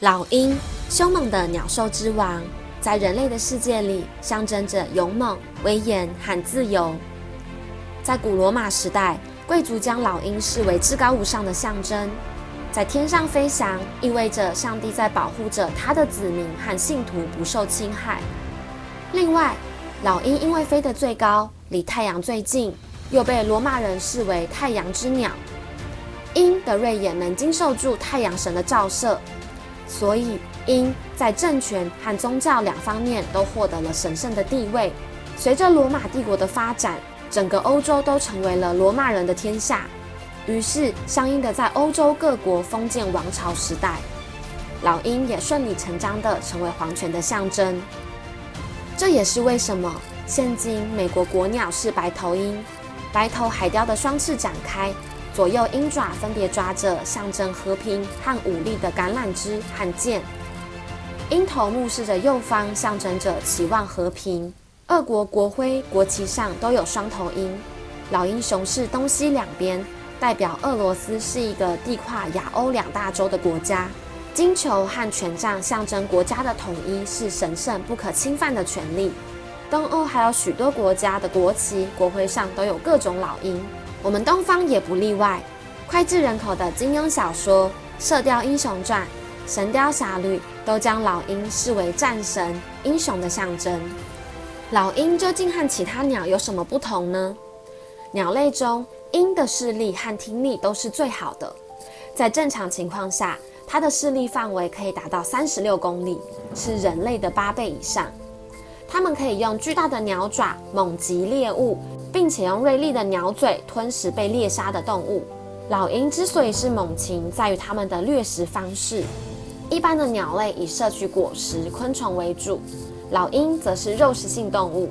老鹰，凶猛的鸟兽之王，在人类的世界里象征着勇猛、威严和自由。在古罗马时代，贵族将老鹰视为至高无上的象征，在天上飞翔，意味着上帝在保护着他的子民和信徒不受侵害。另外，老鹰因为飞得最高，离太阳最近，又被罗马人视为太阳之鸟。鹰的锐眼能经受住太阳神的照射。所以，鹰在政权和宗教两方面都获得了神圣的地位。随着罗马帝国的发展，整个欧洲都成为了罗马人的天下。于是，相应的在欧洲各国封建王朝时代，老鹰也顺理成章地成为皇权的象征。这也是为什么现今美国国鸟是白头鹰，白头海雕的双翅展开。左右鹰爪分别抓着象征和平和武力的橄榄枝和剑，鹰头目视着右方，象征着期望和平。俄国国徽、国旗上都有双头鹰，老鹰雄视东西两边，代表俄罗斯是一个地跨亚欧两大洲的国家。金球和权杖象征国家的统一，是神圣不可侵犯的权利。东欧还有许多国家的国旗、国徽上都有各种老鹰。我们东方也不例外，脍炙人口的金庸小说《射雕英雄传》《神雕侠侣》都将老鹰视为战神、英雄的象征。老鹰究竟和其他鸟有什么不同呢？鸟类中，鹰的视力和听力都是最好的。在正常情况下，它的视力范围可以达到三十六公里，是人类的八倍以上。它们可以用巨大的鸟爪猛击猎物。并且用锐利的鸟嘴吞食被猎杀的动物。老鹰之所以是猛禽，在于它们的掠食方式。一般的鸟类以摄取果实、昆虫为主，老鹰则是肉食性动物。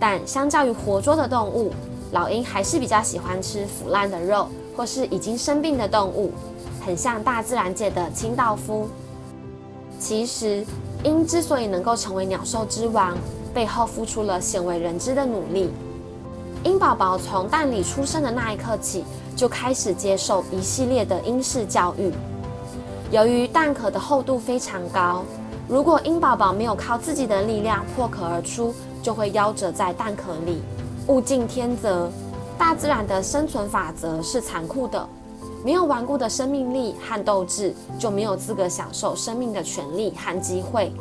但相较于活捉的动物，老鹰还是比较喜欢吃腐烂的肉或是已经生病的动物，很像大自然界的清道夫。其实，鹰之所以能够成为鸟兽之王，背后付出了鲜为人知的努力。鹰宝宝从蛋里出生的那一刻起，就开始接受一系列的鹰式教育。由于蛋壳的厚度非常高，如果鹰宝宝没有靠自己的力量破壳而出，就会夭折在蛋壳里。物竞天择，大自然的生存法则是残酷的。没有顽固的生命力和斗志，就没有资格享受生命的权利和机会。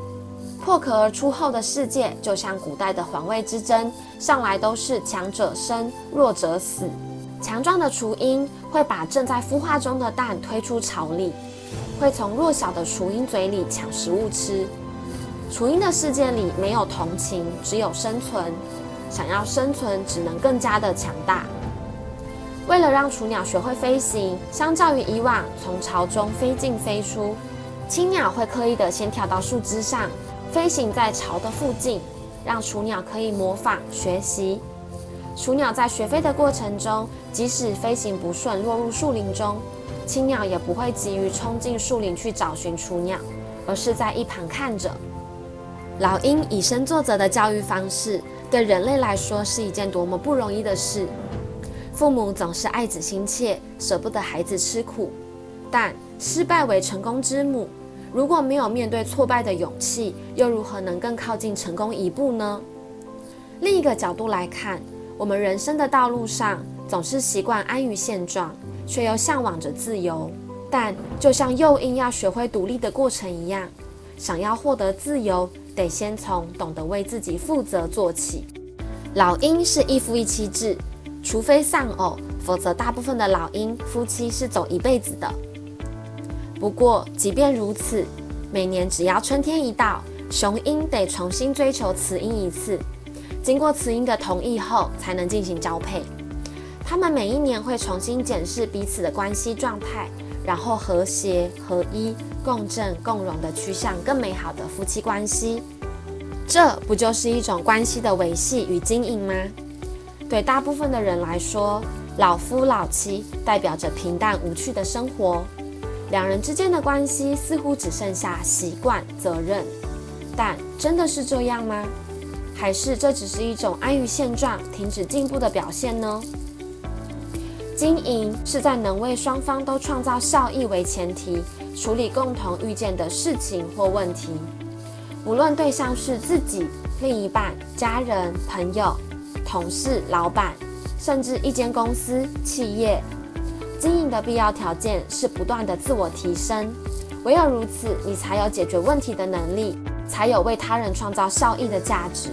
破壳而出后的世界，就像古代的皇位之争，向来都是强者生，弱者死。强壮的雏鹰会把正在孵化中的蛋推出巢里，会从弱小的雏鹰嘴里抢食物吃。雏鹰的世界里没有同情，只有生存。想要生存，只能更加的强大。为了让雏鸟学会飞行，相较于以往从巢中飞进飞出，青鸟会刻意的先跳到树枝上。飞行在巢的附近，让雏鸟可以模仿学习。雏鸟在学飞的过程中，即使飞行不顺，落入树林中，青鸟也不会急于冲进树林去找寻雏鸟，而是在一旁看着。老鹰以身作则的教育方式，对人类来说是一件多么不容易的事。父母总是爱子心切，舍不得孩子吃苦，但失败为成功之母。如果没有面对挫败的勇气，又如何能更靠近成功一步呢？另一个角度来看，我们人生的道路上总是习惯安于现状，却又向往着自由。但就像幼鹰要学会独立的过程一样，想要获得自由，得先从懂得为自己负责做起。老鹰是一夫一妻制，除非丧偶，否则大部分的老鹰夫妻是走一辈子的。不过，即便如此，每年只要春天一到，雄鹰得重新追求雌鹰一次，经过雌鹰的同意后，才能进行交配。它们每一年会重新检视彼此的关系状态，然后和谐、合一、共振、共荣地趋向更美好的夫妻关系。这不就是一种关系的维系与经营吗？对大部分的人来说，老夫老妻代表着平淡无趣的生活。两人之间的关系似乎只剩下习惯、责任，但真的是这样吗？还是这只是一种安于现状、停止进步的表现呢？经营是在能为双方都创造效益为前提，处理共同遇见的事情或问题。无论对象是自己、另一半、家人、朋友、同事、老板，甚至一间公司、企业，经营的必要条件是不断的自我提升。唯有如此，你才有解决问题的能力，才有为他人创造效益的价值。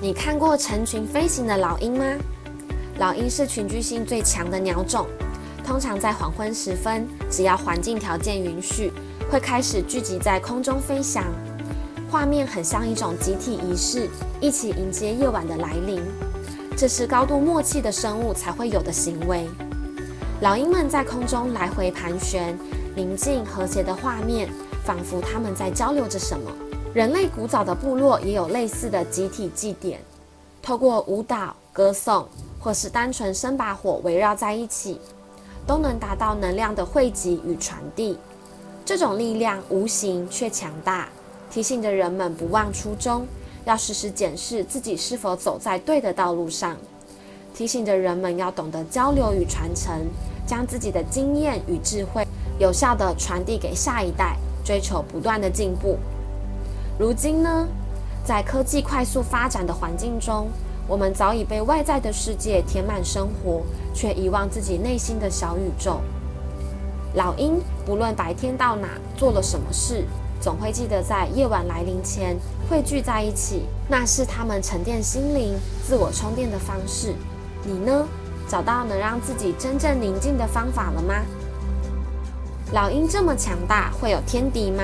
你看过成群飞行的老鹰吗？老鹰是群居性最强的鸟种，通常在黄昏时分，只要环境条件允许。会开始聚集在空中飞翔，画面很像一种集体仪式，一起迎接夜晚的来临。这是高度默契的生物才会有的行为。老鹰们在空中来回盘旋，宁静和谐的画面，仿佛他们在交流着什么。人类古早的部落也有类似的集体祭典，透过舞蹈、歌颂，或是单纯生把火围绕在一起，都能达到能量的汇集与传递。这种力量无形却强大，提醒着人们不忘初衷，要时时检视自己是否走在对的道路上；提醒着人们要懂得交流与传承，将自己的经验与智慧有效地传递给下一代，追求不断的进步。如今呢，在科技快速发展的环境中，我们早已被外在的世界填满生活，却遗忘自己内心的小宇宙。老鹰不论白天到哪做了什么事，总会记得在夜晚来临前汇聚在一起，那是他们沉淀心灵、自我充电的方式。你呢？找到能让自己真正宁静的方法了吗？老鹰这么强大，会有天敌吗？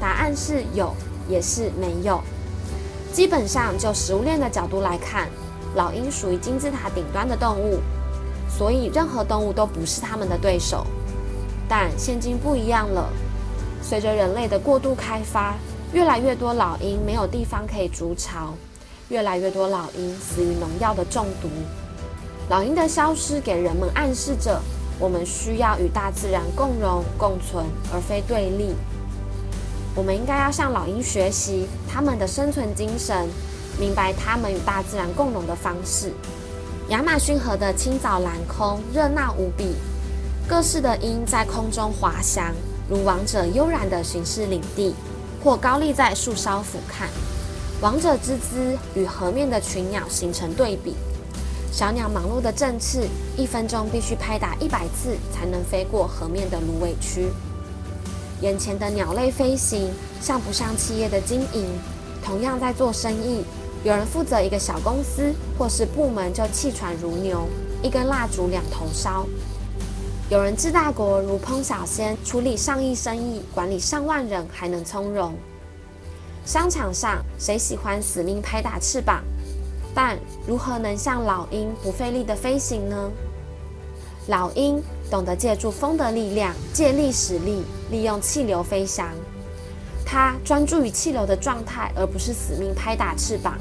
答案是有，也是没有。基本上，就食物链的角度来看，老鹰属于金字塔顶端的动物，所以任何动物都不是他们的对手。但现今不一样了，随着人类的过度开发，越来越多老鹰没有地方可以筑巢，越来越多老鹰死于农药的中毒。老鹰的消失给人们暗示着，我们需要与大自然共荣共存，而非对立。我们应该要向老鹰学习他们的生存精神，明白他们与大自然共荣的方式。亚马逊河的清早蓝空热闹无比。各式的鹰在空中滑翔，如王者悠然地巡视领地，或高立在树梢俯瞰。王者之姿与河面的群鸟形成对比。小鸟忙碌的振翅，一分钟必须拍打一百次才能飞过河面的芦苇区。眼前的鸟类飞行像不像企业的经营？同样在做生意，有人负责一个小公司或是部门就气喘如牛，一根蜡烛两头烧。有人治大国如烹小鲜，处理上亿生意，管理上万人还能从容。商场上谁喜欢死命拍打翅膀？但如何能像老鹰不费力的飞行呢？老鹰懂得借助风的力量，借力使力，利用气流飞翔。它专注于气流的状态，而不是死命拍打翅膀。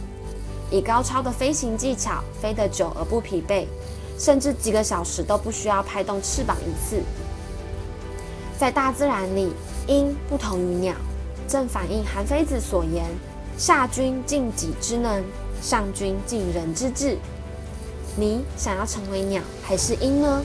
以高超的飞行技巧，飞得久而不疲惫。甚至几个小时都不需要拍动翅膀一次。在大自然里，鹰不同于鸟，正反映韩非子所言：“下君尽己之能，上君尽人之智。”你想要成为鸟还是鹰呢？